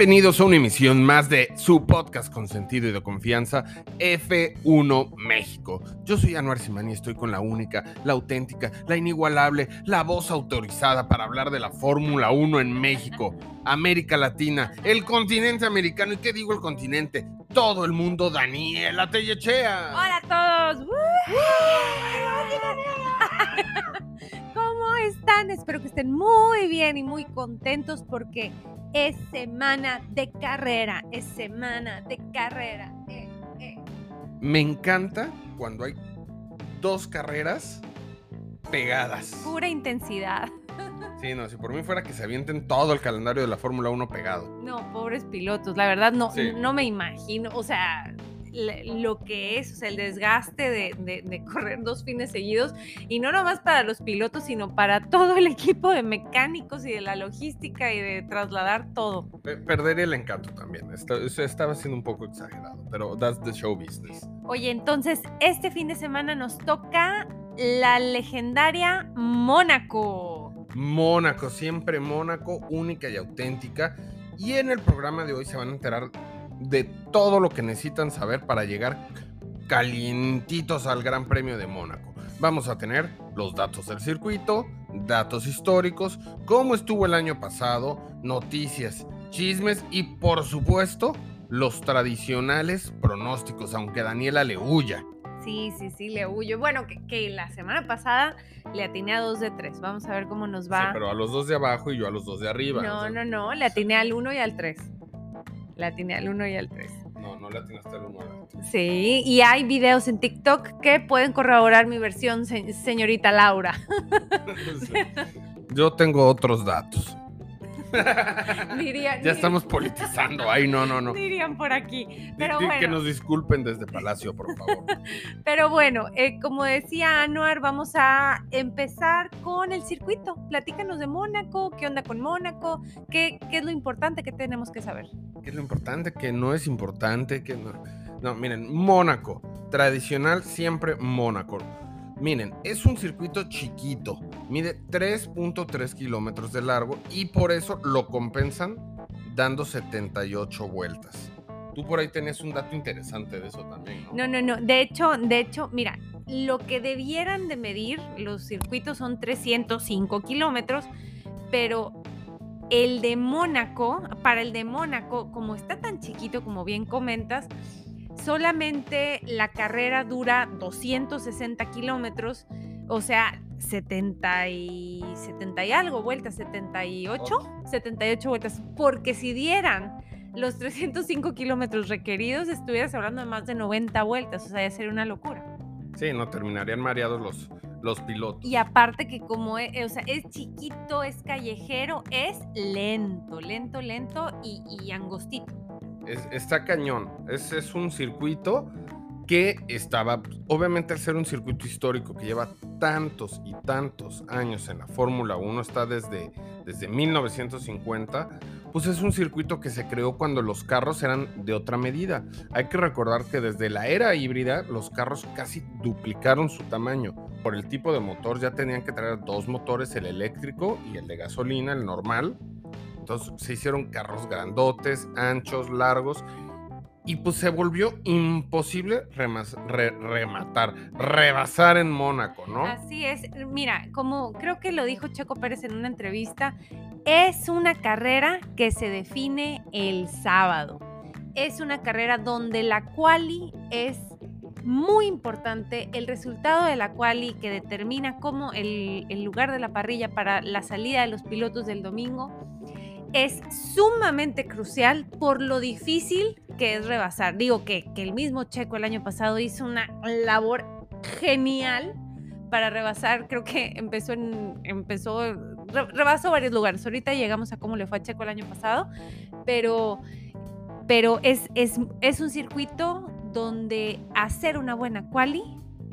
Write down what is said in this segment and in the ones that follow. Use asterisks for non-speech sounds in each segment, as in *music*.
Bienvenidos a una emisión más de su podcast con sentido y de confianza, F1 México. Yo soy Anuar Simani y estoy con la única, la auténtica, la inigualable, la voz autorizada para hablar de la Fórmula 1 en México, América Latina, el continente americano. ¿Y qué digo el continente? Todo el mundo, Daniela Tellechea. Hola a todos. *laughs* ¿Cómo están? Espero que estén muy bien y muy contentos porque es semana de carrera, es semana de carrera. Eh, eh. Me encanta cuando hay dos carreras pegadas. Pura intensidad. *laughs* Sí, no, si por mí fuera que se avienten todo el calendario de la Fórmula 1 pegado. No, pobres pilotos, la verdad no, no me imagino, o sea, lo que es, o sea, el desgaste de, correr dos fines seguidos y no nomás para los pilotos, sino para todo el equipo de mecánicos y de la logística y de trasladar todo. Perder el encanto también, eso estaba siendo un poco exagerado, pero that's the show business. Oye, entonces, este fin de semana nos toca la legendaria Mónaco. Mónaco, siempre Mónaco, única y auténtica. Y en el programa de hoy se van a enterar de todo lo que necesitan saber para llegar calientitos al Gran Premio de Mónaco. Vamos a tener los datos del circuito, datos históricos, cómo estuvo el año pasado, noticias, chismes y por supuesto los tradicionales pronósticos, aunque Daniela le huya. Sí, sí, sí, le huyo. Bueno, que, la semana pasada le atiné a dos de tres. Vamos a ver cómo nos va. Sí, pero a los dos de abajo y yo a los dos de arriba. No, no, no, le atiné al uno y al tres. La tiene al 1 y al 3. No, no la tiene hasta el 1 Sí, y hay videos en TikTok que pueden corroborar mi versión, señorita Laura. *laughs* Yo tengo otros datos. *laughs* ya estamos politizando. Ay, no, no, no. *laughs* Dirían por aquí. Pero Que nos disculpen desde Palacio, por favor. *laughs* Pero bueno, eh, como decía Anuar, vamos a empezar con el circuito. Platícanos de Mónaco, qué onda con Mónaco, qué, qué es lo importante que tenemos que saber. ¿Qué es lo importante? Que no es importante, que no. No, miren, Mónaco, tradicional siempre Mónaco. Miren, es un circuito chiquito, mide 3.3 kilómetros de largo y por eso lo compensan dando 78 vueltas. Tú por ahí tenés un dato interesante de eso también, ¿no? No, no, no. De hecho, de hecho, mira, lo que debieran de medir los circuitos son 305 kilómetros, pero el de Mónaco, para el de Mónaco, como está tan chiquito como bien comentas, solamente la carrera dura 260 kilómetros, o sea, 70 y, 70 y algo vueltas, 78, 78 vueltas, porque si dieran los 305 kilómetros requeridos, estuvieras hablando de más de 90 vueltas, o sea, ya sería una locura. Sí, no terminarían mareados los, los pilotos. Y aparte que como es, o sea, es chiquito, es callejero, es lento, lento, lento y, y angostito está cañón. Es, es un circuito que estaba, obviamente al ser un circuito histórico que lleva tantos y tantos años en la Fórmula 1, está desde, desde 1950, pues es un circuito que se creó cuando los carros eran de otra medida. Hay que recordar que desde la era híbrida los carros casi duplicaron su tamaño. Por el tipo de motor ya tenían que traer dos motores, el eléctrico y el de gasolina, el normal entonces se hicieron carros grandotes, anchos, largos. Y pues se volvió imposible rematar, rebasar en Mónaco, ¿no? Así es. Mira, como creo que lo dijo Checo Pérez en una entrevista, es una carrera que se define el sábado. Es una carrera donde la quali es muy importante, el resultado de la quali que determina cómo el, lugar de la parrilla para la salida de los pilotos del domingo es sumamente crucial por lo difícil que es rebasar. Digo que, el mismo Checo el año pasado hizo una labor genial para rebasar. Creo que empezó en. empezó. rebasó varios lugares. Ahorita llegamos a cómo le fue a Checo el año pasado. Pero. Pero es, es, es un circuito donde hacer una buena quali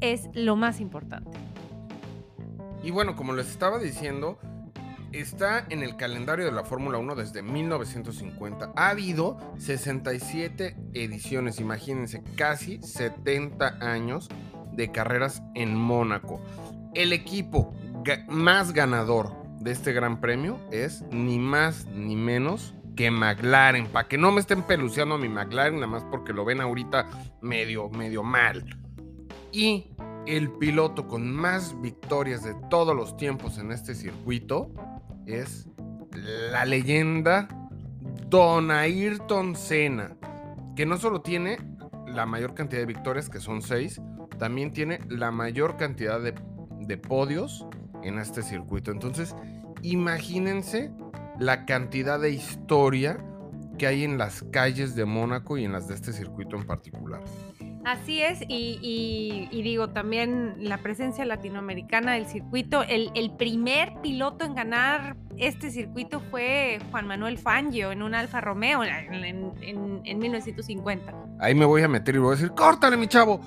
es lo más importante. Y bueno, como les estaba diciendo, está en el calendario de la Fórmula 1 desde 1950. Ha habido 67 ediciones, imagínense, casi 70 años de carreras en Mónaco. El equipo más ganador de este gran premio es ni más ni menos que McLaren, para que no me estén peluceando a mi McLaren, nada más porque lo ven ahorita medio, medio mal. Y el piloto con más victorias de todos los tiempos en este circuito es la leyenda Don Ayrton Senna, que no solo tiene la mayor cantidad de victorias, que son seis, también tiene la mayor cantidad de, de podios en este circuito. Entonces, imagínense la cantidad de historia que hay en las calles de Mónaco y en las de este circuito en particular. Así es, y, digo, también la presencia latinoamericana del circuito. El, primer piloto en ganar este circuito fue Juan Manuel Fangio en un Alfa Romeo en, en 1950. Ahí me voy a meter y voy a decir, córtale mi chavo.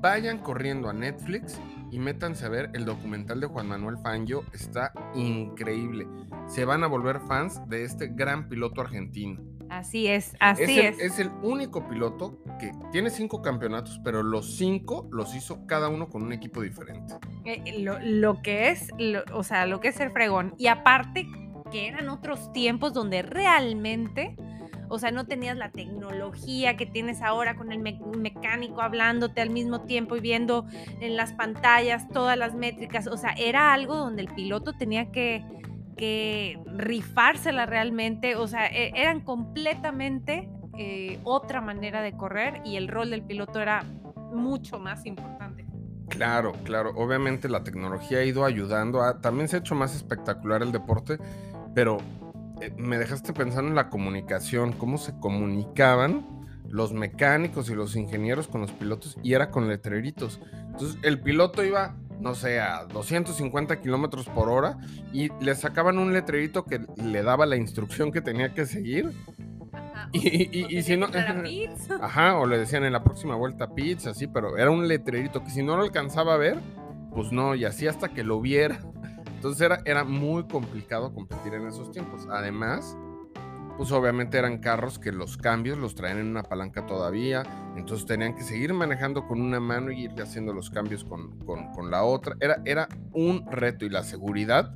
Vayan corriendo a Netflix y métanse a ver el documental de Juan Manuel Fangio. Está increíble. Se van a volver fans de este gran piloto argentino. Así es, así es. es. el único piloto que tiene cinco campeonatos, pero los cinco los hizo cada uno con un equipo diferente. Eh, eh, lo, que es, o sea, lo que es el fregón. Y aparte que eran otros tiempos donde realmente, o sea, no tenías la tecnología que tienes ahora con el mecánico hablándote al mismo tiempo y viendo en las pantallas todas las métricas. O sea, era algo donde el piloto tenía que que rifársela realmente, o sea, e, eran completamente eh, otra manera de correr y el rol del piloto era mucho más importante. Claro, claro, obviamente la tecnología ha ido ayudando, a, también se ha hecho más espectacular el deporte, pero eh, me dejaste pensando en la comunicación, cómo se comunicaban los mecánicos y los ingenieros con los pilotos y era con letreritos. Entonces el piloto iba no sé, a 250 kilómetros por hora y le sacaban un letrerito que le daba la instrucción que tenía que seguir. y, si no. *laughs* Ajá, o le decían en la próxima vuelta pizza, así, pero era un letrerito que si no lo alcanzaba a ver, pues no, y así hasta que lo viera. Entonces era, era muy complicado competir en esos tiempos. Además, pues obviamente eran carros que los cambios los traían en una palanca todavía, entonces tenían que seguir manejando con una mano y ir haciendo los cambios con, con, la otra. Era, era un reto y la seguridad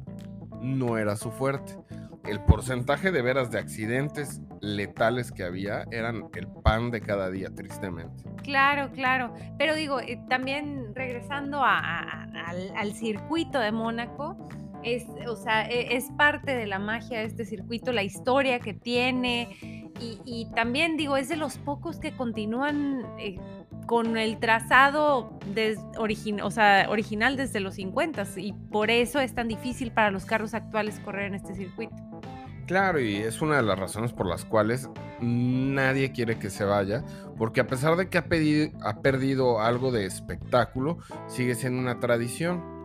no era su fuerte. El porcentaje de veras de accidentes letales que había eran el pan de cada día, tristemente. Claro, claro. Pero digo, eh, también regresando al circuito de Mónaco, es, o sea, e, es parte de la magia de este circuito, la historia que tiene y, también digo, es de los pocos que continúan eh, con el trazado o sea, original desde los 50 y por eso es tan difícil para los carros actuales correr en este circuito. Claro, y es una de las razones por las cuales nadie quiere que se vaya, porque a pesar de que ha, ha perdido algo de espectáculo, sigue siendo una tradición.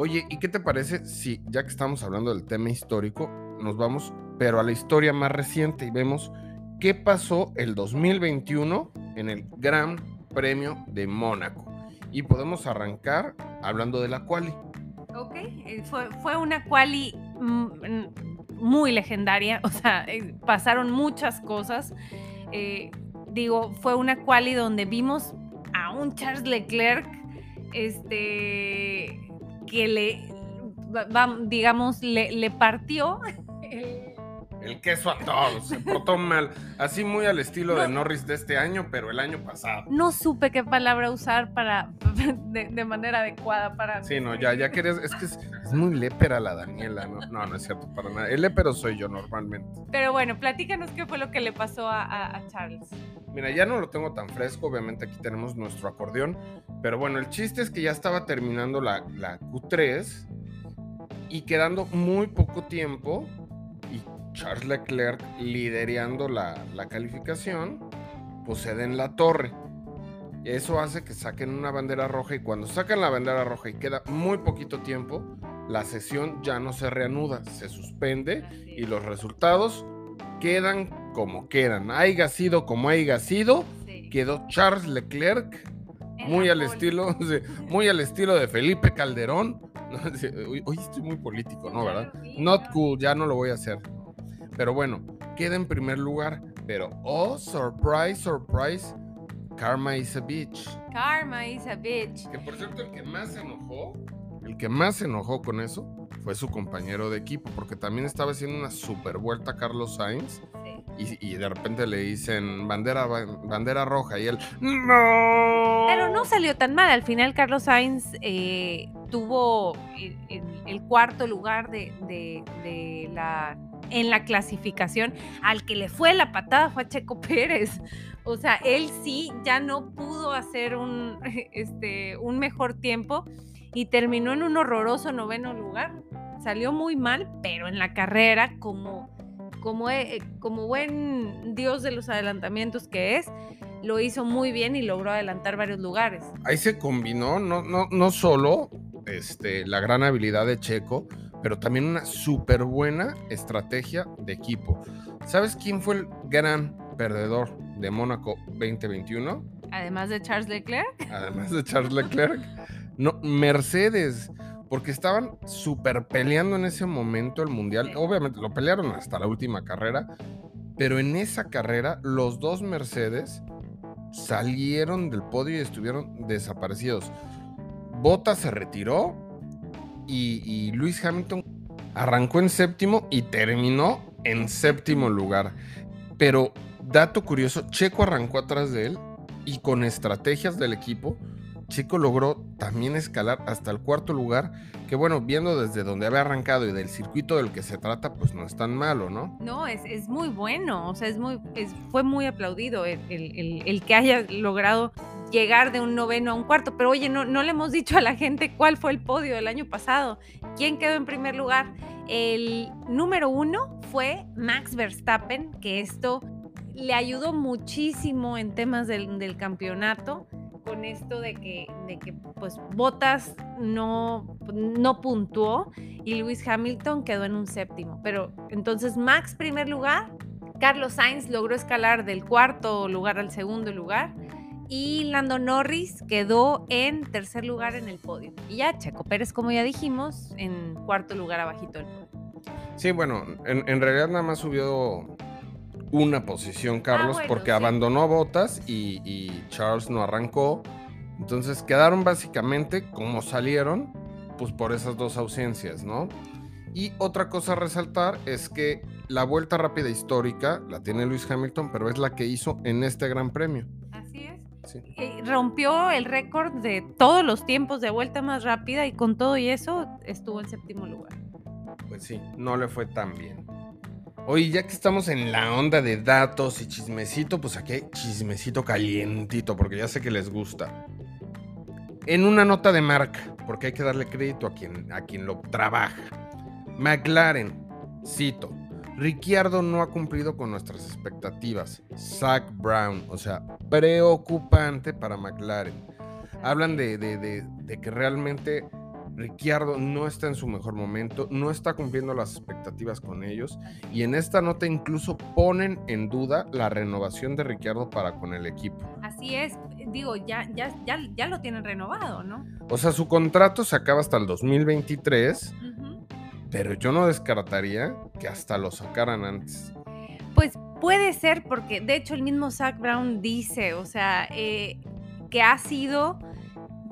Oye, ¿y qué te parece si, ya que estamos hablando del tema histórico, nos vamos, pero a la historia más reciente y vemos qué pasó el 2021 en el Gran Premio de Mónaco? Y podemos arrancar hablando de la quali. Ok, eh, fue, una quali mm, muy legendaria, *laughs* o sea, eh, pasaron muchas cosas. Eh, digo, fue una quali donde vimos a un Charles Leclerc, este que le, digamos, le, le partió *laughs* el queso a todos, se portó mal. Así muy al estilo de Norris de este año, pero el año pasado. No supe qué palabra usar para *laughs* de, manera adecuada para. Sí, no, ya, ya querías. Es que es, muy lépera la Daniela, ¿no? No, no es cierto para nada. El lépero soy yo normalmente. Pero bueno, platícanos qué fue lo que le pasó a, Charles. Mira, ya no lo tengo tan fresco. Obviamente aquí tenemos nuestro acordeón. Pero bueno, el chiste es que ya estaba terminando la, la Q3 y quedando muy poco tiempo Charles Leclerc liderando la, calificación, pues se den la torre. Eso hace que saquen una bandera roja y cuando sacan la bandera roja y queda muy poquito tiempo, la sesión ya no se reanuda, se suspende y los resultados quedan como quedan. Haiga sido como haya sido, quedó Charles Leclerc muy al estilo, muy al estilo de Felipe Calderón. *laughs* Hoy estoy muy político, ¿no? ¿Verdad? Not cool, ya no lo voy a hacer. Pero bueno, queda en primer lugar. Pero, oh, surprise, surprise, Karma is a bitch. Karma is a bitch. Que por cierto, el que más se enojó, el que más se enojó con eso fue su compañero de equipo, porque también estaba haciendo una super vuelta Carlos Sainz y, de repente le dicen bandera, bandera roja y él, ¡No! Pero no salió tan mal. Al final, Carlos Sainz eh, tuvo el, cuarto lugar de, la, en la clasificación. Al que le fue la patada fue a Checo *laughs* Pérez. O sea, él sí ya no pudo hacer un, *laughs* este, un mejor tiempo y terminó en un horroroso noveno lugar. Salió muy mal, pero en la carrera, como como, eh, como buen dios de los adelantamientos que es, lo hizo muy bien y logró adelantar varios lugares. Ahí se combinó no, no, no solo este, la gran habilidad de Checo, pero también una súper buena estrategia de equipo. ¿Sabes quién fue el gran perdedor de Mónaco 2021? Además de Charles Leclerc. *laughs* Además de Charles Leclerc. No, Mercedes porque estaban súper peleando en ese momento el mundial. Obviamente lo pelearon hasta la última carrera, pero en esa carrera los dos Mercedes salieron del podio y estuvieron desaparecidos. Bottas se retiró y, Lewis Hamilton arrancó en séptimo y terminó en séptimo lugar. Pero dato curioso, Checo arrancó atrás de él y con estrategias del equipo Chico logró también escalar hasta el cuarto lugar, que bueno, viendo desde donde había arrancado y del circuito del que se trata, pues no es tan malo, ¿no? No, es, muy bueno, o sea, es muy, fue muy aplaudido el, que haya logrado llegar de un noveno a un cuarto, pero oye, no, no le hemos dicho a la gente cuál fue el podio del año pasado, quién quedó en primer lugar. El número uno fue Max Verstappen, que esto le ayudó muchísimo en temas del, del campeonato con esto de que, de que pues Botas no, no puntuó y Lewis Hamilton quedó en un séptimo. Pero entonces Max primer lugar, Carlos Sainz logró escalar del cuarto lugar al segundo lugar y Lando Norris quedó en tercer lugar en el podio. Y ya Checo Pérez, como ya dijimos, en cuarto lugar abajito del podio. Sí, bueno, en, en realidad nada más subió una posición ah, Carlos porque abandonó botas y, Charles no arrancó. Entonces quedaron básicamente como salieron, pues por esas dos ausencias, ¿no? Y otra cosa a resaltar es que la vuelta rápida histórica la tiene Luis Hamilton, pero es la que hizo en este Gran Premio. Eh, rompió el récord de todos los tiempos de vuelta más rápida y con todo y eso estuvo en séptimo lugar. Pues sí, no le fue tan bien. Oye, ya que estamos en la onda de datos y chismecito, pues aquí hay chismecito calientito, porque ya sé que les gusta. En una nota de marca, porque hay que darle crédito a quien, a quien lo trabaja. McLaren, cito, Ricciardo no ha cumplido con nuestras expectativas. Zach Brown, o sea, preocupante para McLaren. Hablan de, de que realmente Ricciardo no está en su mejor momento, no está cumpliendo las expectativas con ellos y en esta nota incluso ponen en duda la renovación de Ricciardo para con el equipo. Así es, digo, ya, ya, ya, ya lo tienen renovado, ¿no? O sea, su contrato se acaba hasta el 2023, pero yo no descartaría que hasta lo sacaran antes. Pues puede ser, porque de hecho el mismo Zach Brown dice, o sea, eh, que ha sido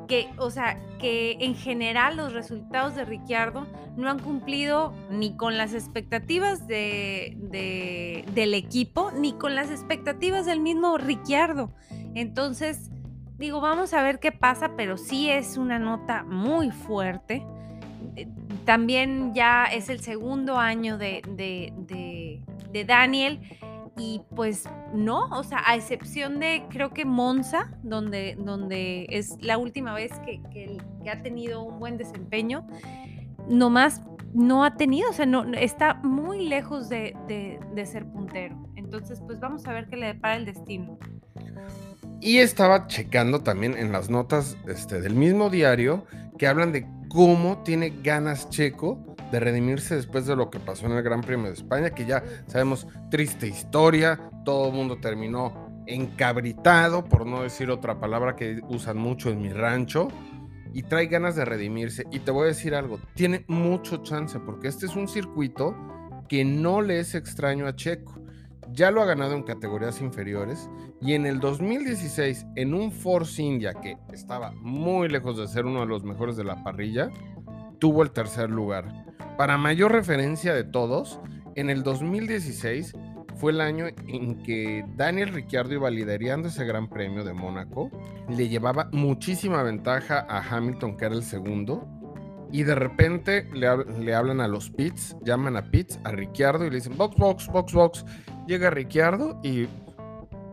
que, o sea, que en general los resultados de Ricciardo no han cumplido ni con las expectativas de, del equipo, ni con las expectativas del mismo Ricciardo. Entonces, digo, vamos a ver qué pasa, pero sí es una nota muy fuerte. Eh, también ya es el segundo año de, de Daniel y pues no, o sea, a excepción de creo que Monza, donde, donde es la última vez que, que, ha tenido un buen desempeño, nomás no ha tenido, o sea, no, está muy lejos de, de, ser puntero. Entonces, pues vamos a ver qué le depara el destino. Y estaba checando también en las notas este, del mismo diario que hablan de cómo tiene ganas Checo de redimirse después de lo que pasó en el Gran Premio de España, que ya sabemos, triste historia, todo el mundo terminó encabritado, por no decir otra palabra que usan mucho en mi rancho, y trae ganas de redimirse. Y te voy a decir algo, tiene mucho chance, porque este es un circuito que no le es extraño a Checo. Ya lo ha ganado en categorías inferiores y en el 2016 en un Force India que estaba muy lejos de ser uno de los mejores de la parrilla, tuvo el tercer lugar. Para mayor referencia de todos, en el 2016 fue el año en que Daniel Ricciardo iba liderando ese gran premio de Mónaco. Le llevaba muchísima ventaja a Hamilton, que era el segundo. Y de repente le, le hablan a los pits, llaman a pits, a Ricciardo y le dicen box, box, box, box. Llega Ricciardo y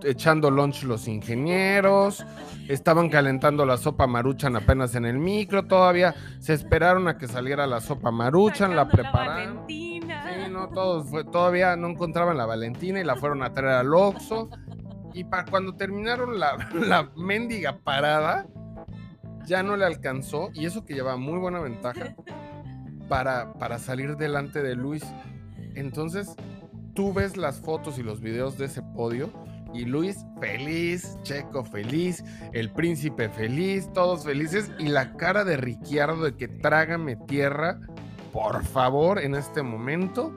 echando lunch los ingenieros, estaban calentando la sopa maruchan apenas en el micro, todavía se esperaron a que saliera la sopa maruchan, la prepararon. sí, no, todos fue, todavía no encontraban la Valentina y la fueron a traer al Oxxo. Y para cuando terminaron la, *laughs* la mendiga parada, ya no le alcanzó, y eso que lleva muy buena ventaja, para, para salir delante de Luis. Entonces, tú ves las fotos y los videos de ese podio y Luis feliz, Checo feliz, el príncipe feliz, todos felices y la cara de Ricciardo de que trágame tierra, por favor, en este momento.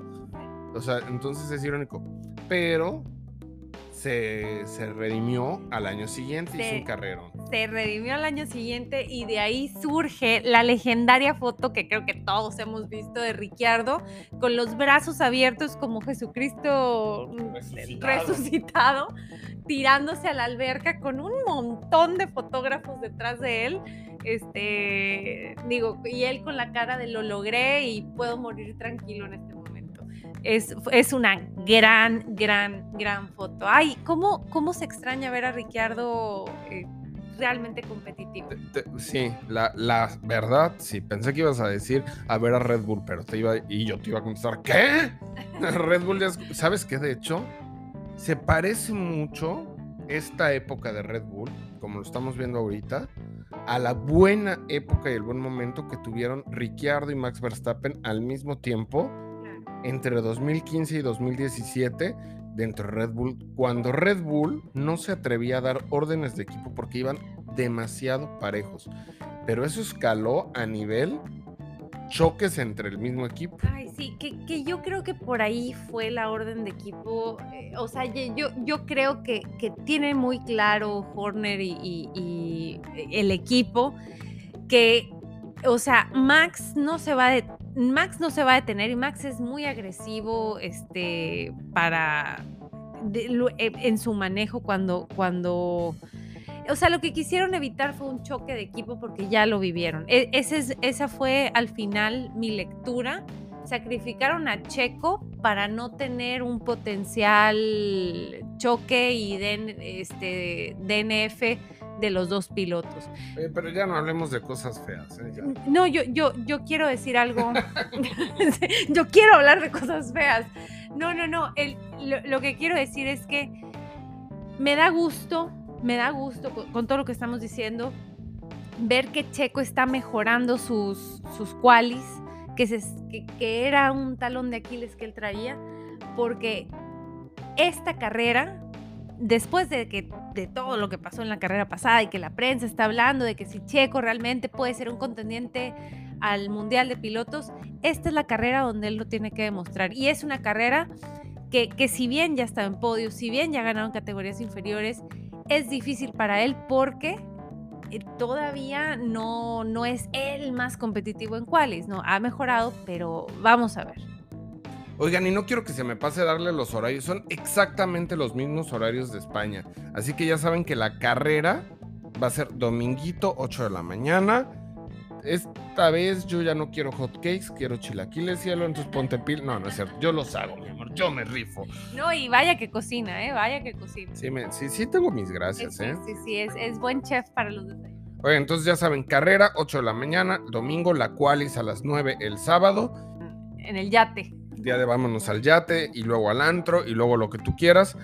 O sea, entonces es irónico. Pero se, redimió al año siguiente, y hizo carrero. Se redimió al año siguiente y de ahí surge la legendaria foto que creo que todos hemos visto de Ricciardo con los brazos abiertos como Jesucristo resucitado. tirándose a la alberca con un montón de fotógrafos detrás de él. Este, digo, y él con la cara de lo logré y puedo morir tranquilo en este momento es, una gran, gran, gran foto. Ay, ¿cómo, cómo se extraña ver a Ricciardo eh, realmente competitivo? sí, la, la, verdad, sí, pensé que ibas a decir a ver a Red Bull, pero te iba, y yo te iba a contestar, ¿qué? *laughs* Red Bull, ya ¿sabes qué? De hecho, se parece mucho esta época de Red Bull, como lo estamos viendo ahorita, a la buena época y el buen momento que tuvieron Ricciardo y Max Verstappen al mismo tiempo entre 2015 y 2017 dentro de Red Bull, cuando Red Bull no se atrevía a dar órdenes de equipo porque iban demasiado parejos. Pero eso escaló a nivel choques entre el mismo equipo. Ay, sí, que, yo creo que por ahí fue la orden de equipo. Eh, o sea, yo, yo creo que, que tiene muy claro Horner y, y el equipo que, o sea, Max no se va de Max no se va a detener y Max es muy agresivo este, para e, en su manejo cuando, cuando o sea, lo que quisieron evitar fue un choque de equipo porque ya lo vivieron. E, esa fue al final mi lectura. Sacrificaron a Checo para no tener un potencial choque y este, DNF de los dos pilotos. pero ya no hablemos de cosas feas. ¿eh? No, yo, yo, yo quiero decir algo. *laughs* yo quiero hablar de cosas feas. No, no, no. lo, que quiero decir es que me da gusto, me da gusto con, todo lo que estamos diciendo, ver que Checo está mejorando sus, sus qualis, que, se, que era un talón de Aquiles que él traía, porque esta carrera, después de que de todo lo que pasó en la carrera pasada y que la prensa está hablando de que si Checo realmente puede ser un contendiente al Mundial de Pilotos, esta es la carrera donde él lo tiene que demostrar. Y es una carrera que, que si bien ya está en podio, si bien ya ganaron categorías inferiores, es difícil para él porque eh, todavía no, no es el más competitivo en cuales, ¿no? Ha mejorado, pero vamos a ver. Oigan, y no quiero que se me pase darle los horarios, son exactamente los mismos horarios de España. Así que ya saben que la carrera va a ser dominguito, 8 de la mañana. Esta vez yo ya no quiero hot cakes, quiero chilaquiles, cielo, entonces ponte pil. No, no es cierto, yo los hago, mi amor, yo me rifo. No, y vaya que cocina, ¿eh? Vaya que cocina. Sí, sí, sí tengo mis gracias, ¿eh? Sí, sí, es, es buen chef para los desayunos. Oye, entonces ya saben, carrera, 8 de la mañana, domingo, la qualis a las 9 el sábado. En el yate día de vámonos al yate y luego al antro y luego lo que tú quieras.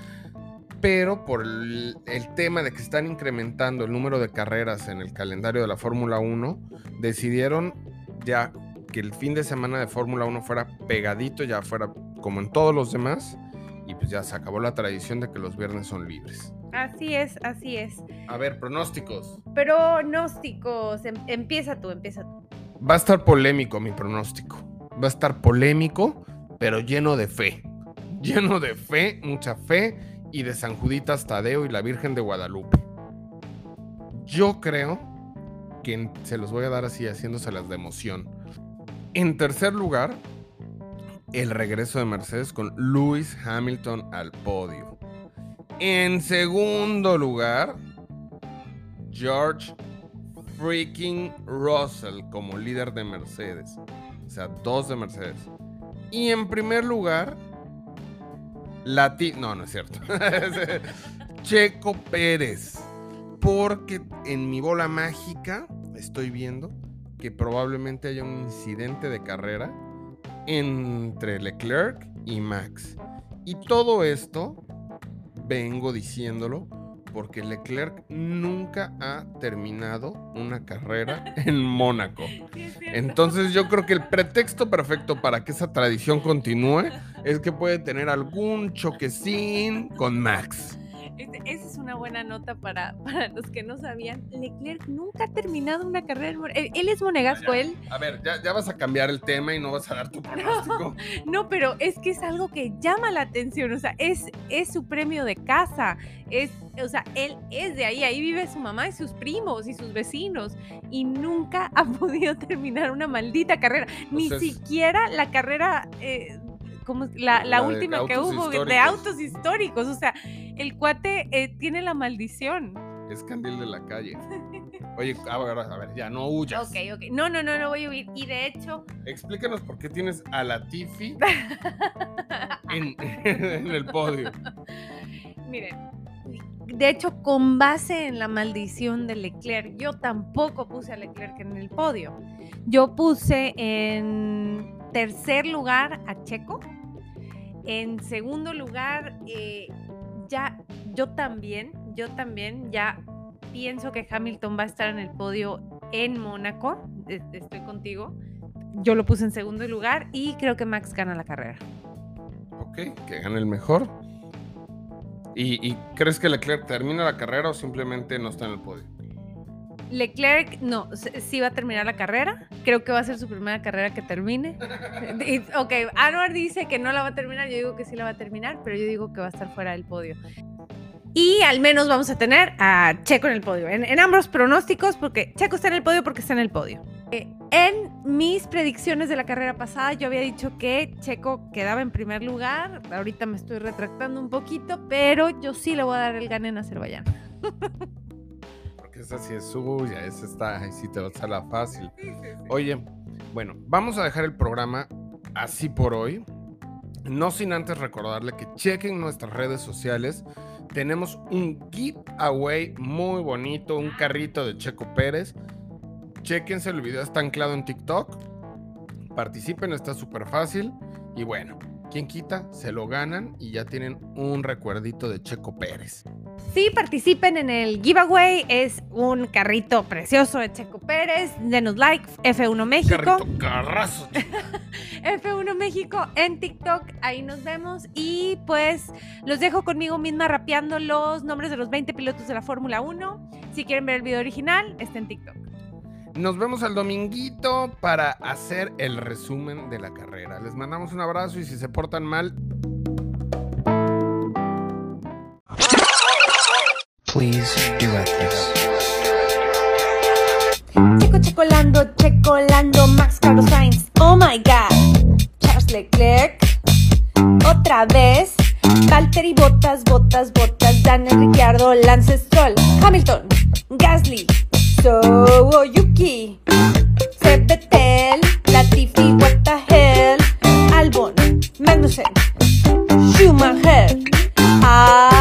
Pero por el, tema de que están incrementando el número de carreras en el calendario de la Fórmula 1, decidieron ya que el fin de semana de Fórmula 1 fuera pegadito, ya fuera como en todos los demás. Y pues ya se acabó la tradición de que los viernes son libres. Así es, así es. A ver, pronósticos. Pronósticos. Em, empieza tú, empieza tú. Va a estar polémico mi pronóstico. Va a estar polémico pero lleno de fe. Lleno de fe, mucha fe y de San Juditas Tadeo y la Virgen de Guadalupe. Yo creo que se los voy a dar así, haciéndoselas de emoción. En tercer lugar, el regreso de Mercedes con Lewis Hamilton al podio. En segundo lugar, George freaking Russell como líder de Mercedes. O sea, dos de Mercedes. Y en primer lugar, Lati... No, no es cierto. *laughs* Checo Pérez. Porque en mi bola mágica estoy viendo que probablemente haya un incidente de carrera entre Leclerc y Max. Y todo esto vengo diciéndolo porque Leclerc nunca ha terminado una carrera *laughs* en Mónaco. Entonces yo creo que el pretexto perfecto para que esa tradición continúe es que puede tener algún choquecín con Max. Este, esa es una buena nota para, para los que no sabían. Leclerc nunca ha terminado una carrera. Él, él es monegasco, él. A ver, ya, ya, vas a cambiar el tema y no vas a dar tu *laughs* pronóstico. No, pero es que es algo que llama la atención. O sea, es, es su premio de casa. Es, o sea, él es de ahí. Ahí vive su mamá y sus primos y sus vecinos. Y nunca *laughs* ha podido terminar una maldita carrera. Ni siquiera la carrera. Eh, como la, la, última que hubo de autos históricos. O sea, el cuate eh, tiene la maldición. Es candil de la calle. *laughs* Oye, a ver, a ver, ya no huyas. Ok, ok. No, no, no, no voy a huir. Y de hecho. Explícanos por qué tienes a la Tiffy *laughs* en, en el podio. Miren, de hecho, con base en la maldición de Leclerc, yo tampoco puse a Leclerc en el podio. Yo puse en tercer lugar a Checo. En segundo lugar, eh, ya yo también, yo también ya pienso que Hamilton va a estar en el podio en Mónaco. Estoy contigo. Yo lo puse en segundo lugar y creo que Max gana la carrera. Ok, que gane el mejor. ¿Y, ¿Y, crees que Leclerc termina la carrera o simplemente no está en el podio? Leclerc, no, sí va a terminar la carrera. Creo que va a ser su primera carrera que termine. *laughs* ok, Anwar dice que no la va a terminar. Yo digo que sí la va a terminar, pero yo digo que va a estar fuera del podio. Y al menos vamos a tener a Checo en el podio. En, ambos pronósticos, porque Checo está en el podio porque está en el podio. Eh, en mis predicciones de la carrera pasada, yo había dicho que Checo quedaba en primer lugar. Ahorita me estoy retractando un poquito, pero yo sí le voy a dar el gane en Azerbaiyán. *laughs* esa sí es suya, esa está, ahí sí te va a salir fácil. Oye, bueno, vamos a dejar el programa así por hoy. No sin antes recordarle que chequen nuestras redes sociales. Tenemos un giveaway muy bonito, un carrito de Checo Pérez. Chequense, el video está anclado en TikTok. Participen, está súper fácil. Y bueno, quien quita, se lo ganan y ya tienen un recuerdito de Checo Pérez. Sí, participen en el giveaway. Es un carrito precioso de Checo Pérez. Denos like, F1 México. Carrito carrazo. *laughs* F1 México en TikTok. Ahí nos vemos. Y pues los dejo conmigo misma rapeando los nombres de los 20 pilotos de la Fórmula 1. Si quieren ver el video original, está en TikTok. Nos vemos al dominguito para hacer el resumen de la carrera. Les mandamos un abrazo y si se portan mal, Please do Checo, checolando, checolando, Max Carlos Sainz. Oh my god. Charles Leclerc. Otra vez. Valtteri, Botas, Botas, Botas. Daniel Ricciardo, Lance Stroll. Hamilton. Gasly. So, Yuki, Sebetel, Latifi, what the hell, Albon, Magnussen, Schumacher, ah.